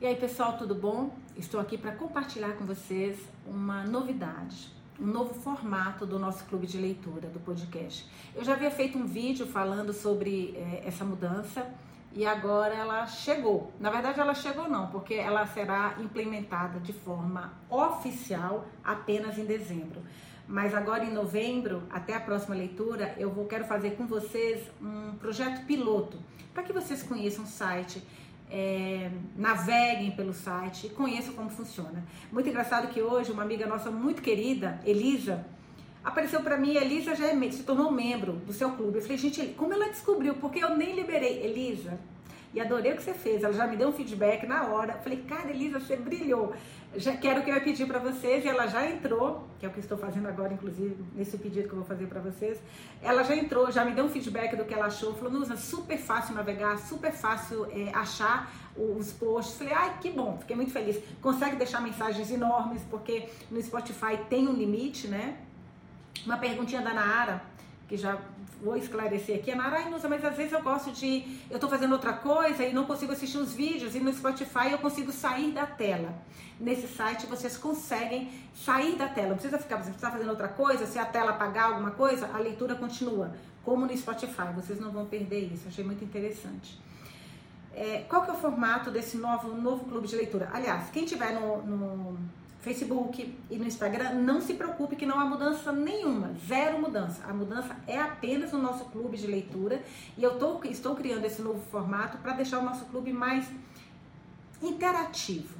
E aí, pessoal, tudo bom? Estou aqui para compartilhar com vocês uma novidade, um novo formato do nosso clube de leitura do podcast. Eu já havia feito um vídeo falando sobre é, essa mudança e agora ela chegou. Na verdade, ela chegou não, porque ela será implementada de forma oficial apenas em dezembro. Mas agora em novembro, até a próxima leitura, eu vou quero fazer com vocês um projeto piloto para que vocês conheçam o site é, naveguem pelo site e conheçam como funciona. Muito engraçado que hoje uma amiga nossa muito querida, Elisa, apareceu para mim. Elisa já é, se tornou membro do seu clube. Eu falei, gente, como ela descobriu? Porque eu nem liberei. Elisa, e adorei o que você fez. Ela já me deu um feedback na hora. Falei, cara, Elisa, você brilhou. Já quero que eu ia pedir para vocês e ela já entrou, que é o que estou fazendo agora, inclusive, nesse pedido que eu vou fazer para vocês. Ela já entrou, já me deu um feedback do que ela achou. Falou, Nusa, super fácil navegar, super fácil é, achar os posts. Falei, ai, que bom, fiquei muito feliz. Consegue deixar mensagens enormes, porque no Spotify tem um limite, né? Uma perguntinha da Naara que já vou esclarecer aqui, a Narainusa, mas às vezes eu gosto de. Eu estou fazendo outra coisa e não consigo assistir os vídeos, e no Spotify eu consigo sair da tela. Nesse site vocês conseguem sair da tela. Não precisa ficar, você está fazendo outra coisa, se a tela apagar alguma coisa, a leitura continua. Como no Spotify, vocês não vão perder isso. Achei muito interessante. É, qual que é o formato desse novo, novo clube de leitura? Aliás, quem tiver no, no Facebook e no Instagram, não se preocupe que não há mudança nenhuma, zero mudança. A mudança é apenas no nosso clube de leitura e eu tô, estou criando esse novo formato para deixar o nosso clube mais interativo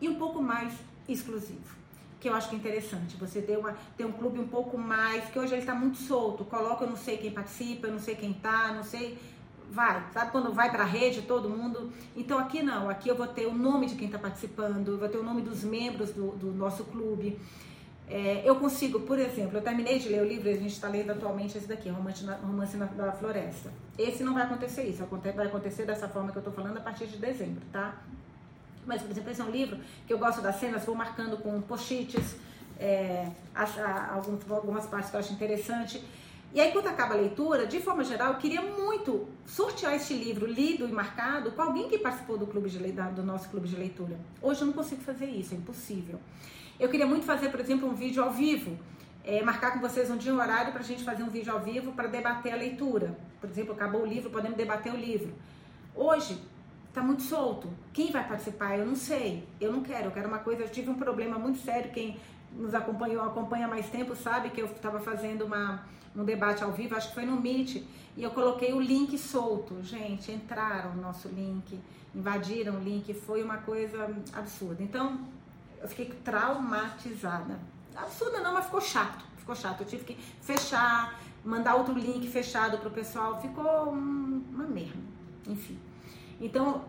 e um pouco mais exclusivo. Que eu acho que é interessante, você ter, uma, ter um clube um pouco mais, que hoje ele está muito solto, coloca eu não sei quem participa, eu não sei quem tá, não sei vai, sabe quando vai para a rede todo mundo? Então aqui não, aqui eu vou ter o nome de quem está participando, eu vou ter o nome dos membros do, do nosso clube. É, eu consigo, por exemplo, eu terminei de ler o livro, a gente está lendo atualmente esse daqui, Romance na, Romance na da Floresta. Esse não vai acontecer isso, vai acontecer dessa forma que eu estou falando a partir de dezembro, tá? Mas, por exemplo, esse é um livro que eu gosto das cenas, vou marcando com post-its, é, algumas partes que eu acho interessante. E aí, quando acaba a leitura, de forma geral, eu queria muito sortear este livro lido e marcado com alguém que participou do, clube de, do nosso clube de leitura. Hoje eu não consigo fazer isso, é impossível. Eu queria muito fazer, por exemplo, um vídeo ao vivo, é, marcar com vocês um dia um horário para a gente fazer um vídeo ao vivo para debater a leitura. Por exemplo, acabou o livro, podemos debater o livro. Hoje está muito solto. Quem vai participar? Eu não sei. Eu não quero. Eu quero uma coisa. Eu tive um problema muito sério. Quem nos acompanhou, acompanha mais tempo, sabe que eu estava fazendo uma no debate ao vivo, acho que foi no Meet, e eu coloquei o link solto. Gente, entraram no nosso link, invadiram o link, foi uma coisa absurda. Então, eu fiquei traumatizada. Absurda não, mas ficou chato. Ficou chato. Eu tive que fechar, mandar outro link fechado pro pessoal. Ficou uma merda. Enfim. Então,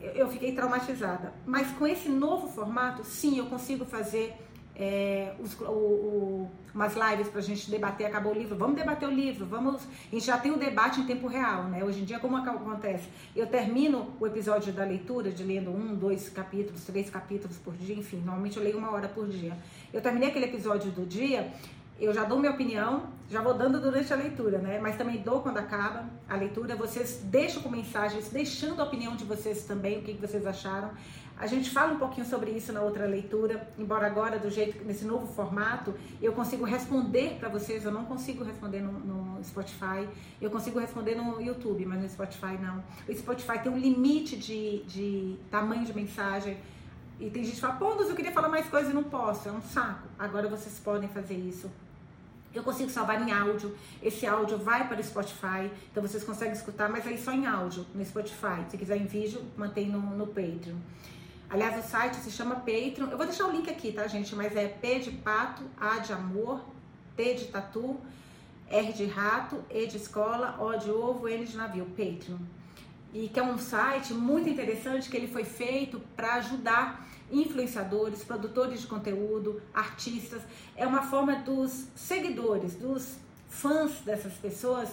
eu fiquei traumatizada. Mas com esse novo formato, sim, eu consigo fazer é, os, o, o, umas lives para a gente debater, acabou o livro, vamos debater o livro, vamos. A gente já tem o debate em tempo real, né? Hoje em dia, como acontece? Eu termino o episódio da leitura, de lendo um, dois capítulos, três capítulos por dia, enfim, normalmente eu leio uma hora por dia. Eu terminei aquele episódio do dia, eu já dou minha opinião, já vou dando durante a leitura, né? Mas também dou quando acaba a leitura. Vocês deixam com mensagens, deixando a opinião de vocês também, o que, vocês acharam. A gente fala um pouquinho sobre isso na outra leitura, embora agora, do jeito, nesse novo formato, eu consigo responder para vocês, eu não consigo responder no, no, Spotify, eu consigo responder no YouTube, mas no Spotify não. O Spotify tem um limite de, de tamanho de mensagem, e tem gente que fala, pô, eu queria falar mais coisas e não posso, é um saco. Agora vocês podem fazer isso. Eu consigo salvar em áudio. Esse áudio vai para o Spotify, então vocês conseguem escutar, mas aí só em áudio no Spotify. Se quiser em vídeo, mantém no, no Patreon. Aliás, o site se chama Patreon. Eu vou deixar o link aqui, tá, gente? Mas é P de pato, A de amor, T de tatu, R de rato, E de escola, O de ovo, N de navio, Patreon. E que é um site muito interessante que ele foi feito para ajudar influenciadores, produtores de conteúdo, artistas. É uma forma dos seguidores, dos fãs dessas pessoas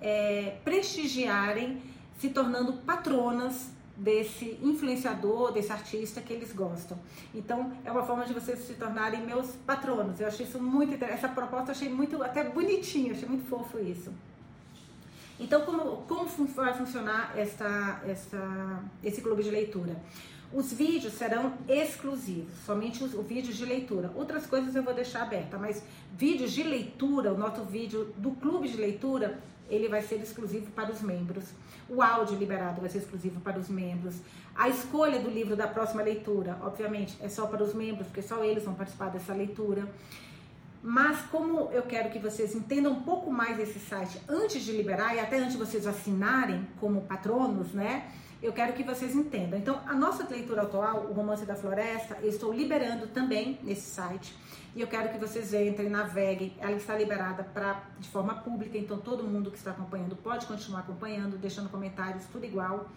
é, prestigiarem, se tornando patronas desse influenciador, desse artista que eles gostam. Então, é uma forma de vocês se tornarem meus patronos. Eu achei isso muito interessante. Essa proposta eu achei muito, até bonitinha, achei muito fofo isso. Então, como, como vai funcionar essa, essa, esse clube de leitura? Os vídeos serão exclusivos, somente os, o vídeo de leitura. Outras coisas eu vou deixar aberta, mas vídeos de leitura, o nosso vídeo do clube de leitura, ele vai ser exclusivo para os membros. O áudio liberado vai ser exclusivo para os membros. A escolha do livro da próxima leitura, obviamente, é só para os membros, porque só eles vão participar dessa leitura. Mas como eu quero que vocês entendam um pouco mais esse site antes de liberar e até antes de vocês assinarem como patronos, né? Eu quero que vocês entendam. Então, a nossa leitura atual, o Romance da Floresta, eu estou liberando também nesse site. E eu quero que vocês entrem, naveguem. Ela está liberada pra, de forma pública, então todo mundo que está acompanhando pode continuar acompanhando, deixando comentários, tudo igual.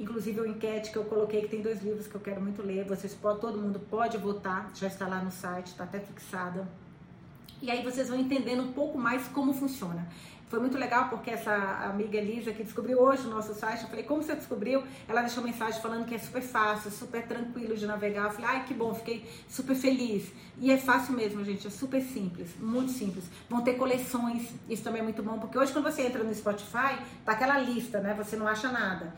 Inclusive, o enquete que eu coloquei, que tem dois livros que eu quero muito ler. Vocês podem, todo mundo pode votar, já está lá no site, está até fixada. E aí vocês vão entendendo um pouco mais como funciona. Foi muito legal porque essa amiga Elisa que descobriu hoje o nosso site, eu falei, como você descobriu? Ela deixou mensagem falando que é super fácil, super tranquilo de navegar. Eu falei, ai que bom, fiquei super feliz. E é fácil mesmo, gente, é super simples, muito simples. Vão ter coleções, isso também é muito bom, porque hoje quando você entra no Spotify, tá aquela lista, né? Você não acha nada.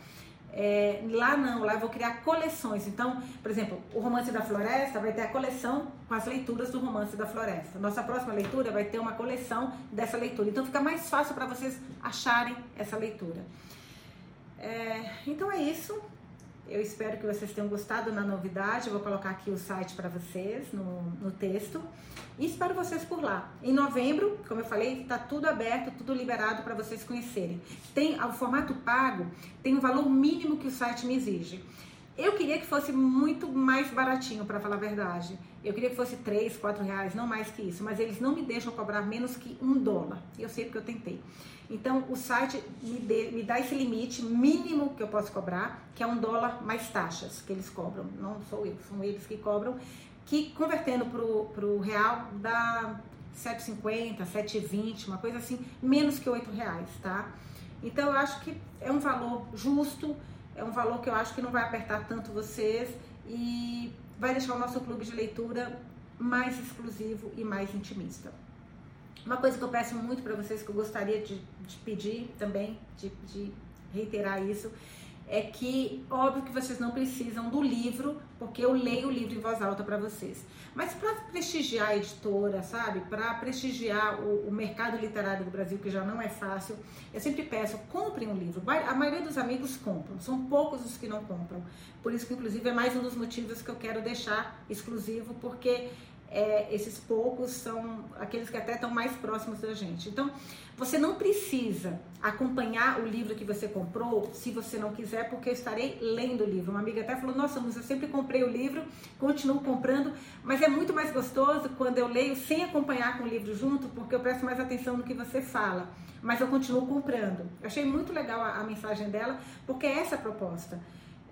É, lá não, lá eu vou criar coleções. Então, por exemplo, o Romance da Floresta vai ter a coleção com as leituras do Romance da Floresta. Nossa próxima leitura vai ter uma coleção dessa leitura. Então, fica mais fácil para vocês acharem essa leitura. É, então é isso. Eu espero que vocês tenham gostado da novidade. Eu vou colocar aqui o site para vocês no, no texto. E espero vocês por lá. Em novembro, como eu falei, está tudo aberto, tudo liberado para vocês conhecerem. Tem o formato pago, tem o valor mínimo que o site me exige. Eu queria que fosse muito mais baratinho, para falar a verdade. Eu queria que fosse 3, 4 reais, não mais que isso. Mas eles não me deixam cobrar menos que um dólar. Eu sei porque eu tentei. Então, o site me, de, me dá esse limite mínimo que eu posso cobrar, que é um dólar mais taxas que eles cobram. Não sou eu, são eles que cobram. Que convertendo para o real dá 7,50, 7,20, uma coisa assim, menos que 8 reais, tá? Então, eu acho que é um valor justo, é um valor que eu acho que não vai apertar tanto vocês e vai deixar o nosso clube de leitura mais exclusivo e mais intimista. Uma coisa que eu peço muito para vocês, que eu gostaria de, de pedir também, de, de reiterar isso, é que, óbvio que vocês não precisam do livro, porque eu leio o livro em voz alta para vocês. Mas para prestigiar a editora, sabe? Para prestigiar o, o, mercado literário do Brasil, que já não é fácil, eu sempre peço, comprem um livro. A maioria dos amigos compram, são poucos os que não compram. Por isso que, inclusive, é mais um dos motivos que eu quero deixar exclusivo, porque é, esses poucos são aqueles que até estão mais próximos da gente. Então, você não precisa acompanhar o livro que você comprou se você não quiser, porque eu estarei lendo o livro. Uma amiga até falou: Nossa, mas eu sempre comprei o livro, continuo comprando, mas é muito mais gostoso quando eu leio sem acompanhar com o livro junto, porque eu presto mais atenção no que você fala. Mas eu continuo comprando. Eu achei muito legal a, a mensagem dela, porque é essa a proposta.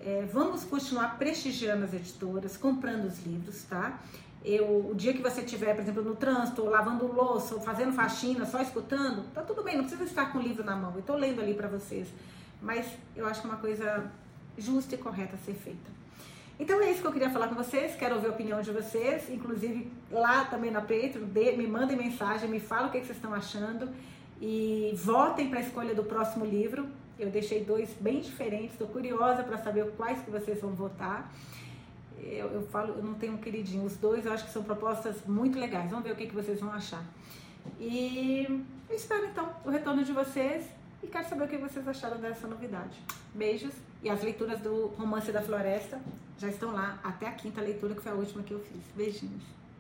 É, vamos continuar prestigiando as editoras, comprando os livros, tá? Eu, o dia que você estiver, por exemplo, no trânsito, lavando louça, ou fazendo faxina, só escutando, tá tudo bem, não precisa estar com o livro na mão. Eu tô lendo ali para vocês. Mas eu acho que é uma coisa justa e correta a ser feita. Então é isso que eu queria falar com vocês. Quero ouvir a opinião de vocês, inclusive lá também na Patreon. me mandem mensagem, me falem o que, que vocês estão achando e votem para a escolha do próximo livro. Eu deixei dois bem diferentes, estou curiosa para saber quais que vocês vão votar eu, eu, falo, eu não tenho um queridinho. Os dois eu acho que são propostas muito legais. Vamos ver o que, que vocês vão achar. E eu espero então o retorno de vocês e quero saber o que vocês acharam dessa novidade. Beijos e as leituras do Romance da Floresta já estão lá até a quinta leitura, que foi a última que eu fiz. Beijinhos.